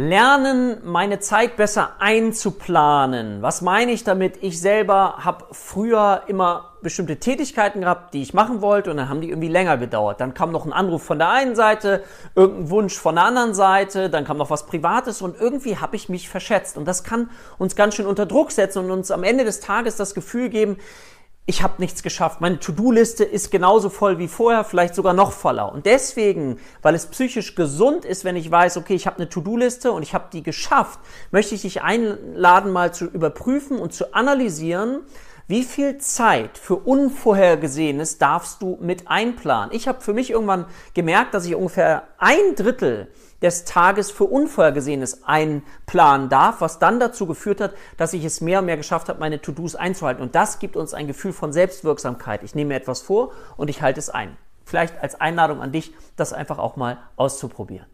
Lernen, meine Zeit besser einzuplanen. Was meine ich damit? Ich selber habe früher immer bestimmte Tätigkeiten gehabt, die ich machen wollte und dann haben die irgendwie länger gedauert. Dann kam noch ein Anruf von der einen Seite, irgendein Wunsch von der anderen Seite, dann kam noch was Privates und irgendwie habe ich mich verschätzt. Und das kann uns ganz schön unter Druck setzen und uns am Ende des Tages das Gefühl geben, ich habe nichts geschafft. Meine To-Do-Liste ist genauso voll wie vorher, vielleicht sogar noch voller. Und deswegen, weil es psychisch gesund ist, wenn ich weiß, okay, ich habe eine To-Do-Liste und ich habe die geschafft, möchte ich dich einladen, mal zu überprüfen und zu analysieren, wie viel Zeit für Unvorhergesehenes darfst du mit einplanen? Ich habe für mich irgendwann gemerkt, dass ich ungefähr ein Drittel des Tages für Unvorhergesehenes einplanen darf, was dann dazu geführt hat, dass ich es mehr und mehr geschafft habe, meine To-Dos einzuhalten. Und das gibt uns ein Gefühl von Selbstwirksamkeit. Ich nehme mir etwas vor und ich halte es ein. Vielleicht als Einladung an dich, das einfach auch mal auszuprobieren.